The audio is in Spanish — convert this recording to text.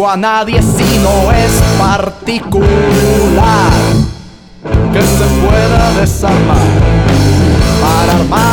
conozco a nadie si no es particular que se pueda desarmar para armar